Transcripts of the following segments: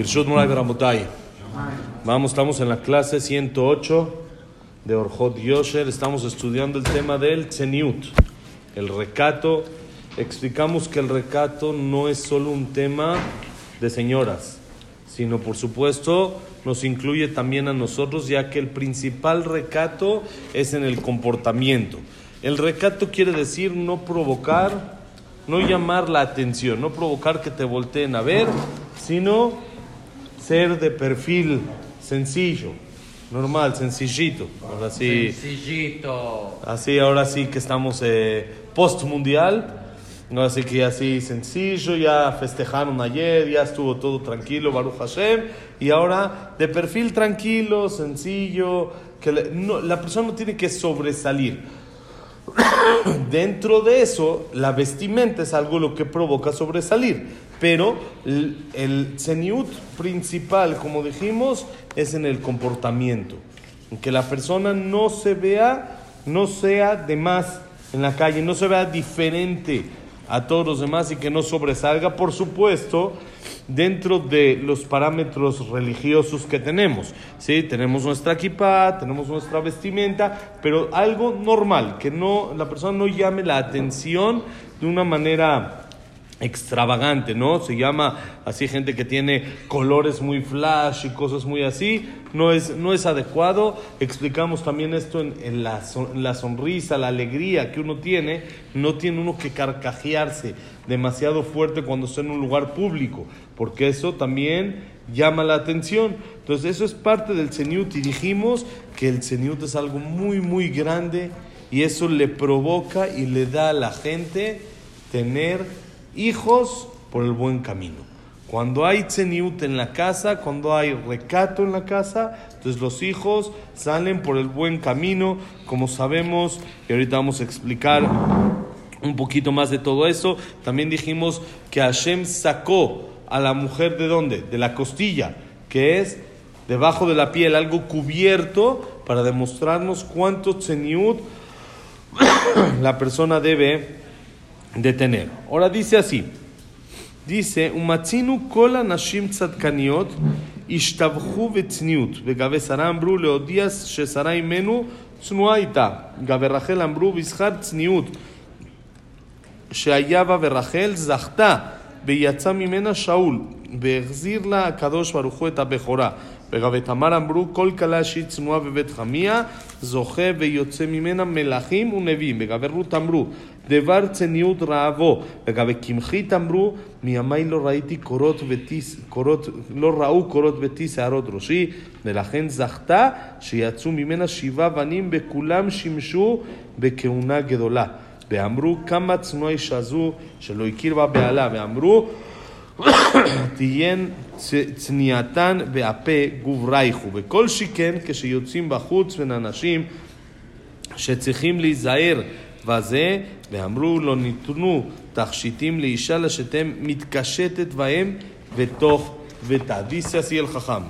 Birshut Murai Beramotai. Vamos, estamos en la clase 108 de Orjot Yosher. Estamos estudiando el tema del Tzeniut, el recato. Explicamos que el recato no es solo un tema de señoras, sino por supuesto nos incluye también a nosotros, ya que el principal recato es en el comportamiento. El recato quiere decir no provocar, no llamar la atención, no provocar que te volteen a ver, sino ser de perfil sencillo, normal, sencillito. Ahora sí, Sencillito. así ahora sí que estamos eh, post mundial. No, así que así sencillo, ya festejaron ayer, ya estuvo todo tranquilo, Baruch Hashem, y ahora de perfil tranquilo, sencillo, que le- no- la persona no tiene que sobresalir. Dentro de eso, la vestimenta es algo lo que provoca sobresalir, pero el, el ceniut principal, como dijimos, es en el comportamiento, en que la persona no se vea, no sea de más en la calle, no se vea diferente a todos los demás y que no sobresalga, por supuesto, dentro de los parámetros religiosos que tenemos. ¿sí? Tenemos nuestra equipa, tenemos nuestra vestimenta, pero algo normal, que no, la persona no llame la atención de una manera extravagante, ¿no? Se llama así gente que tiene colores muy flash y cosas muy así, no es, no es adecuado. Explicamos también esto en, la, la sonrisa, la alegría que uno tiene, no tiene uno que carcajearse demasiado fuerte cuando está en un lugar público, porque eso también llama la atención. Entonces eso es parte del ceniut y dijimos que el ceniut es algo muy, muy grande y eso le provoca y le da a la gente tener hijos por el buen camino. Cuando hay tzeniut en la casa, cuando hay recato en la casa, entonces los hijos salen por el buen camino, como sabemos, y ahorita vamos a explicar un poquito más de todo eso. También dijimos que Hashem sacó a la mujer de dónde? De la costilla, que es debajo de la piel, algo cubierto para demostrarnos cuánto tzeniut la persona debe de tener. Ahora dice así, dice, umatzinu kol anashim tzadkaniot ishtabchu v'tzniut, וגבי שרה אמרו להודיע ששרה אימנו צנועה איתה, גבי רחל אמרו בזכר צניעות, שהיה בה ורחל זכתה ויצא ממנה שאול והחזיר לה הקדוש ברוך הוא את הבכורה וגבי תמר אמרו כל כלה שהיא צנועה בבית חמיה זוכה ויוצא ממנה מלכים ונביאים. וגבי רות אמרו דבר צניעות רעבו. וגבי קמחית אמרו מימי לא ראיתי קורות וטיס, קורות, לא ראו קורות ותי שערות ראשי ולכן זכתה שיצאו ממנה שבעה בנים וכולם שימשו בכהונה גדולה. ואמרו כמה צנועה אישה זו שלא הכיר בה בעלה. ואמרו תהיין צניעתן והפה גוברייכו וכל שכן כשיוצאים בחוץ בין אנשים שצריכים להיזהר בזה ואמרו לא ניתנו תכשיטים לאישה לשתם מתקשטת בהם בתוך ביתה. Dice así el jajam.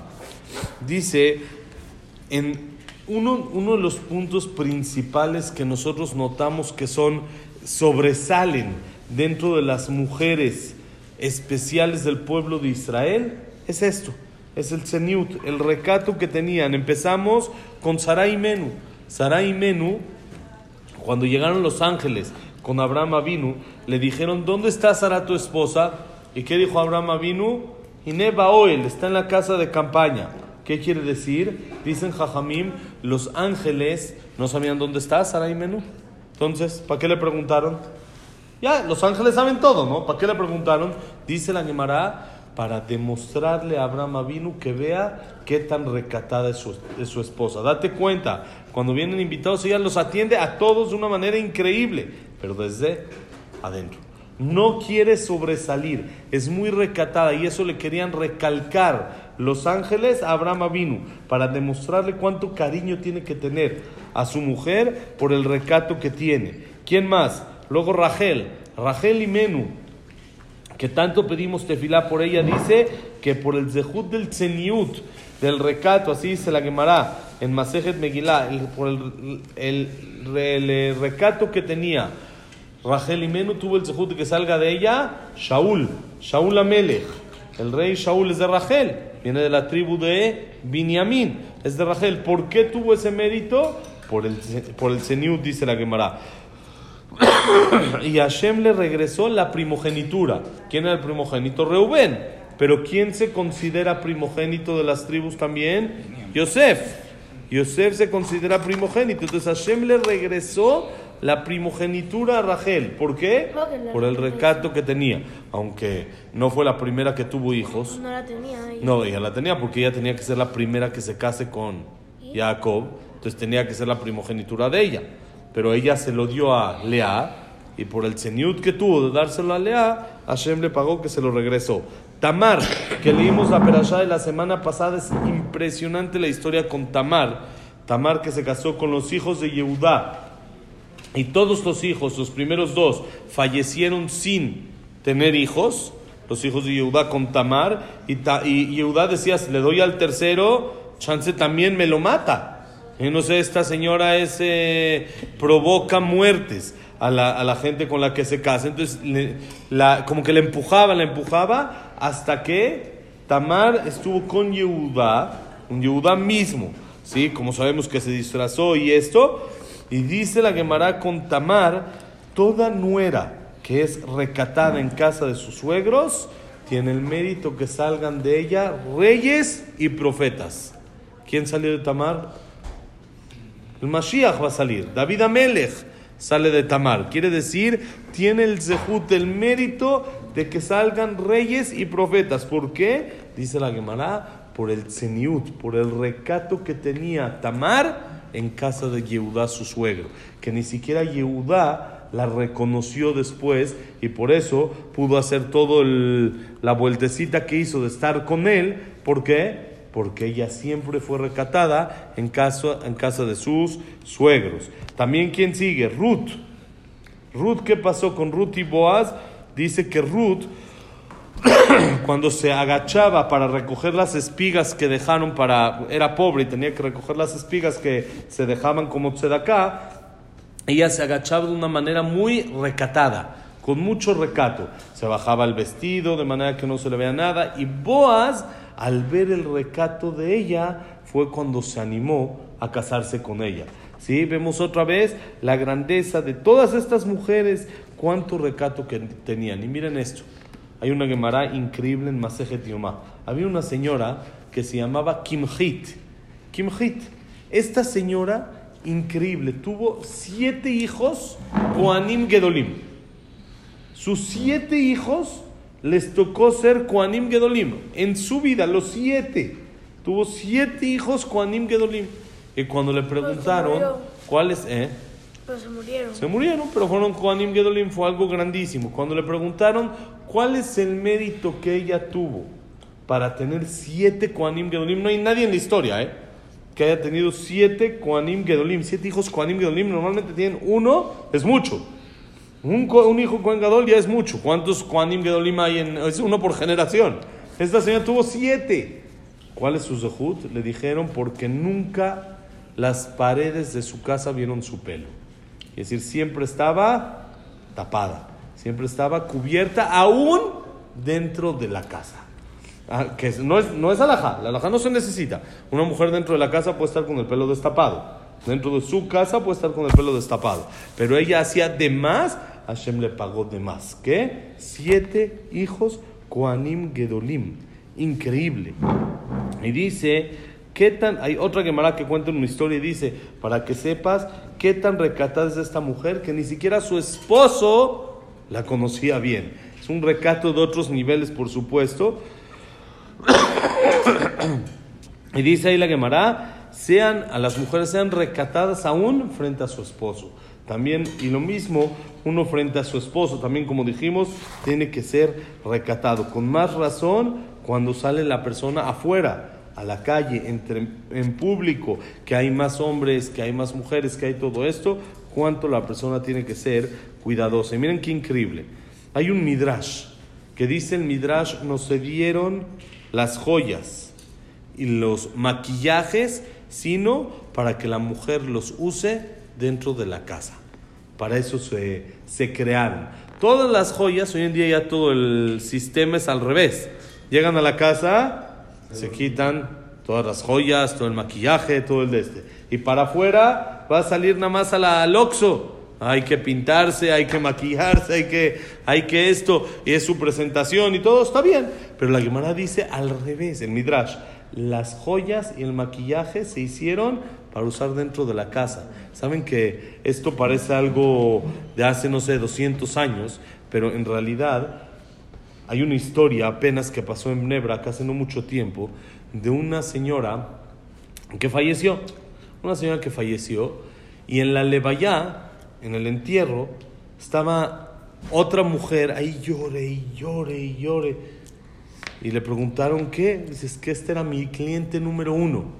Uno, uno de los puntos principales que nosotros notamos que son sobresalen dentro de las mujeres especiales del pueblo de Israel es esto, es el ceniut, el recato que tenían. Empezamos con Sarai Menú. Sarai Menú, cuando llegaron los ángeles con Abraham Avinu, le dijeron, ¿dónde está Sara tu esposa? ¿Y qué dijo Abraham Avinu? Ineba Oel, está en la casa de campaña. ¿Qué quiere decir? Dicen Jajamim, los ángeles no sabían dónde está Sarai Menú. Entonces, ¿para qué le preguntaron? Ya, los ángeles saben todo, ¿no? ¿Para qué le preguntaron? Dice la Gemara, para demostrarle a Abraham Avinu que vea qué tan recatada es su, es su esposa. Date cuenta, cuando vienen invitados, ella los atiende a todos de una manera increíble, pero desde adentro. No quiere sobresalir, es muy recatada y eso le querían recalcar los ángeles a Abraham Avinu para demostrarle cuánto cariño tiene que tener a su mujer por el recato que tiene. ¿Quién más? Luego Rachel, Rachel y Menú, que tanto pedimos tefilá por ella, dice que por el zehut del tzeniut, del recato, así dice la Gemara en Masejet Megillah, el- por el, recato que tenía Rachel y Menú, tuvo el zehut que salga de ella Shaul, Shaul Amelech. El rey Shaul es de Rachel, viene de la tribu de Binyamin, es de Rachel. ¿Por qué tuvo ese mérito? Por el, por el dice la Gemara. y Hashem le regresó la primogenitura. ¿Quién era el primogénito? Reubén. Pero ¿quién se considera primogénito de las tribus también? Yosef. Yosef se considera primogénito. Entonces Hashem le regresó la primogenitura a Rachel. ¿Por qué? Por el recato que tenía. Aunque no fue la primera que tuvo hijos. No la tenía ella. No, ella la tenía porque ella tenía que ser la primera que se case con Jacob. Entonces tenía que ser la primogenitura de ella. Pero ella se lo dio a Lea. Y por el ceniut que tuvo de dárselo a Lea, Hashem le pagó que se lo regresó. Tamar, que leímos la perashá de la semana pasada, es impresionante la historia con Tamar. Tamar que se casó con los hijos de Yehudá. Y todos los hijos, los primeros dos, fallecieron sin tener hijos. Los hijos de Yehudá con Tamar. Y, ta, y Yehudá decía, le doy al tercero, chance también me lo mata. No sé, esta señora es, eh, provoca muertes a la, a la, gente con la que se casa. Entonces, la, como que le empujaba, le empujaba, hasta que Tamar estuvo con Yehudá, un Yehudá mismo, ¿sí? Como sabemos que se disfrazó y esto. Y dice la Gemara con Tamar, toda nuera que es recatada en casa de sus suegros, tiene el mérito que salgan de ella reyes y profetas. ¿Quién salió de Tamar? El Mashiach va a salir. David Amelech sale de Tamar. Quiere decir, tiene el zehut, el mérito de que salgan reyes y profetas. ¿Por qué? Dice la Gemara, por el zeniut, por el recato que tenía Tamar en casa de Yehudá, su suegro. Que ni siquiera Yehudá la reconoció después y por eso pudo hacer todo la vueltecita que hizo de estar con él. ¿Por qué? Porque ella siempre fue recatada en casa, en casa de sus suegros. También, ¿quién sigue? Ruth. Ruth, ¿qué pasó con Ruth y Boaz? Dice que Ruth, cuando se agachaba para recoger las espigas que dejaron para. era pobre y tenía que recoger las espigas que se dejaban como tzedaká, ella se agachaba de una manera muy recatada con mucho recato. Se bajaba el vestido de manera que no se le vea nada. Y Boaz al ver el recato de ella, fue cuando se animó a casarse con ella. ¿Sí? Vemos otra vez la grandeza de todas estas mujeres, cuánto recato que tenían. Y miren esto, hay una Gemara increíble en Masejet Yomá. Había una señora que se llamaba Kimhit. Kimhit. Esta señora, increíble, tuvo siete hijos, Koanim Gedolim. Sus siete hijos les tocó ser Koanim Gedolim. En su vida, los siete. Tuvo siete hijos Koanim Gedolim. Y cuando le preguntaron cuáles, ¿eh? Pero se murieron. Se murieron, pero fueron Koanim Gedolim, fue algo grandísimo. Cuando le preguntaron cuál es el mérito que ella tuvo para tener siete Koanim Gedolim, no hay nadie en la historia, ¿eh? Que haya tenido siete Koanim Gedolim, siete hijos Koanim Gedolim, normalmente tienen uno, es mucho. Un, un hijo Kohen Gadol ya es mucho. ¿Cuántos Kohanim Gedolim hay? En, es uno por generación. Esta señora tuvo siete. ¿Cuál es su zehut? Le dijeron porque nunca las paredes de su casa vieron su pelo. Es decir, siempre estaba tapada. Siempre estaba cubierta aún dentro de la casa. Ah, que no es, no es. La alajá no se necesita. Una mujer dentro de la casa puede estar con el pelo destapado. Dentro de su casa puede estar con el pelo destapado. Pero ella hacía de más Hashem le pagó de más. ¿Qué? Siete hijos Koanim Gedolim. Increíble. Y dice, ¿qué tan... Hay otra Gemara que cuenta una historia y dice, para que sepas qué tan recatada es esta mujer que ni siquiera su esposo la conocía bien. Es un recato de otros niveles, por supuesto. y dice ahí la Gemara, sean, a las mujeres sean recatadas aún frente a su esposo. También, y lo mismo, uno frente a su esposo, también como dijimos, tiene que ser recatado. Con más razón cuando sale la persona afuera, a la calle, entre, en público, que hay más hombres, que hay más mujeres, que hay todo esto, cuánto la persona tiene que ser cuidadosa. Y miren qué increíble. Hay un midrash que dice el midrash, nos dieron las joyas y los maquillajes, sino para que la mujer los use dentro de la casa. Para eso se, se crearon. Todas las joyas, hoy en día ya todo el sistema es al revés. Llegan a la casa, se quitan todas las joyas, todo el maquillaje, todo el de este. Y para afuera va a salir nada más a la, al. Hay que pintarse, hay que maquillarse, hay que, hay que esto, y es su presentación y todo está bien. Pero la Gemara dice al revés, el Midrash, las joyas y el maquillaje se hicieron para usar dentro de la casa. Saben que esto parece algo de hace, no sé, 200 años, pero en realidad hay una historia apenas que pasó en Nebra, hace no mucho tiempo, de una señora que falleció. Una señora que falleció y en la levaya, en el entierro, estaba otra mujer ahí llore y llore y llore. Y le preguntaron qué. Dice, es que este era mi cliente número uno.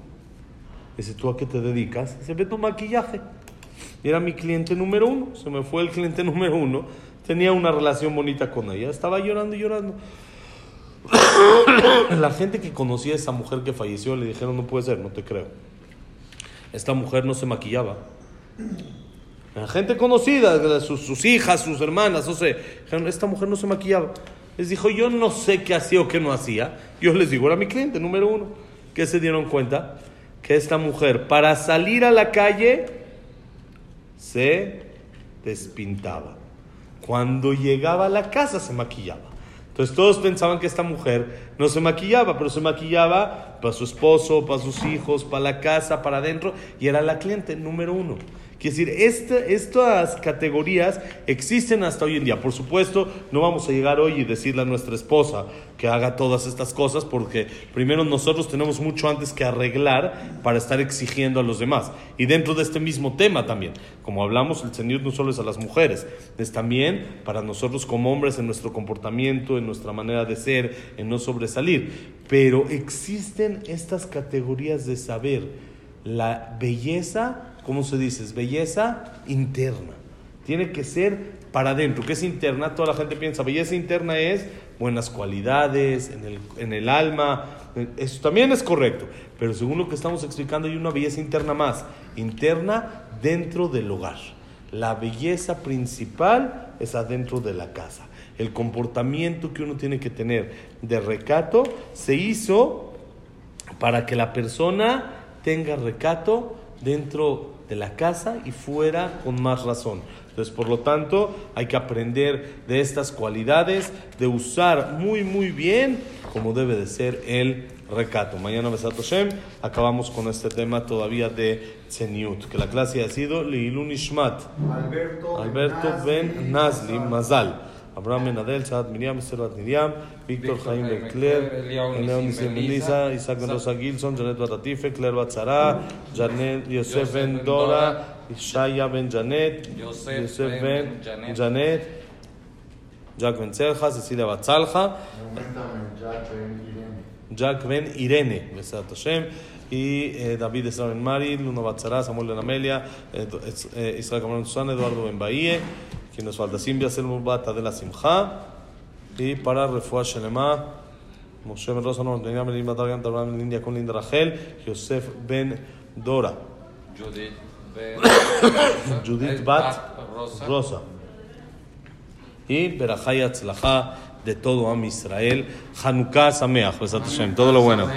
Dice, ¿tú a qué te dedicas? Dice, ve tu maquillaje. Y era mi cliente número uno. Se me fue el cliente número uno. Tenía una relación bonita con ella. Estaba llorando y llorando. La gente que conocía a esa mujer que falleció le dijeron, no puede ser, no te creo. Esta mujer no se maquillaba. La gente conocida, sus, sus hijas, sus hermanas, no sé, dijeron, esta mujer no se maquillaba. Les dijo, yo no sé qué hacía o qué no hacía. Yo les digo, era mi cliente número uno. ¿Qué se dieron cuenta? Que esta mujer, para salir a la calle, se despintaba. Cuando llegaba a la casa, se maquillaba. Entonces todos pensaban que esta mujer no se maquillaba, pero se maquillaba para su esposo, para sus hijos, para la casa, para adentro, y era la cliente número uno. Quiere decir, este, estas categorías existen hasta hoy en día. Por supuesto, no vamos a llegar hoy y decirle a nuestra esposa que haga todas estas cosas, porque primero nosotros tenemos mucho antes que arreglar para estar exigiendo a los demás. Y dentro de este mismo tema también, como hablamos, el Señor no solo es a las mujeres, es también para nosotros como hombres en nuestro comportamiento, en nuestra manera de ser, en no sobresalir. Pero existen estas categorías de saber la belleza ¿cómo se dice? Es belleza interna. Tiene que ser para adentro. ¿Qué es interna? Toda la gente piensa, belleza interna es buenas cualidades en el, en el alma. Eso también es correcto. Pero según lo que estamos explicando, hay una belleza interna más. Interna dentro del hogar. La belleza principal es adentro de la casa. El comportamiento que uno tiene que tener de recato se hizo para que la persona tenga recato dentro de la casa y fuera con más razón. Entonces, por lo tanto, hay que aprender de estas cualidades, de usar muy, muy bien como debe de ser el recato. Mañana, Besato Shem, acabamos con este tema todavía de Tzeniut, que la clase ha sido Leilun Ishmat, Alberto, Alberto Ben Nazli Mazal. אברהם בן אדל, סעד מרים, סלבת מרים, ויקטור חיים בן קלר, אליהו ניסים בן ליסה, עיסק בן רוסה גילסון, ג'נט בת עטיפה, קלר בת שרה, יוסף בן דורה, ישעיה בן ג'נט, יוסף בן ג'נט, ג'אק בן צלחה, ססיליה בת צלחה, ג'אק בן אירנה, בעזרת השם. y David Estrada Ben Mari, Luno Batzará, Samuel Ben Amelia, Israel Camarón Susana, Eduardo Ben Bahía, quien nos falta, Simbia Selmur Bata de la Simja, y para Refuah Shelema, Moshe Ben Rosa, Norteña Ben Lima Targan, Abraham Ben India con Linda Rachel, Yosef Ben Dora, Judith Ben Judith Bat Rosa. Y Berajay Atzlaja de todo Am Israel, Hanukkah Sameach, Besat Hashem, todo lo bueno.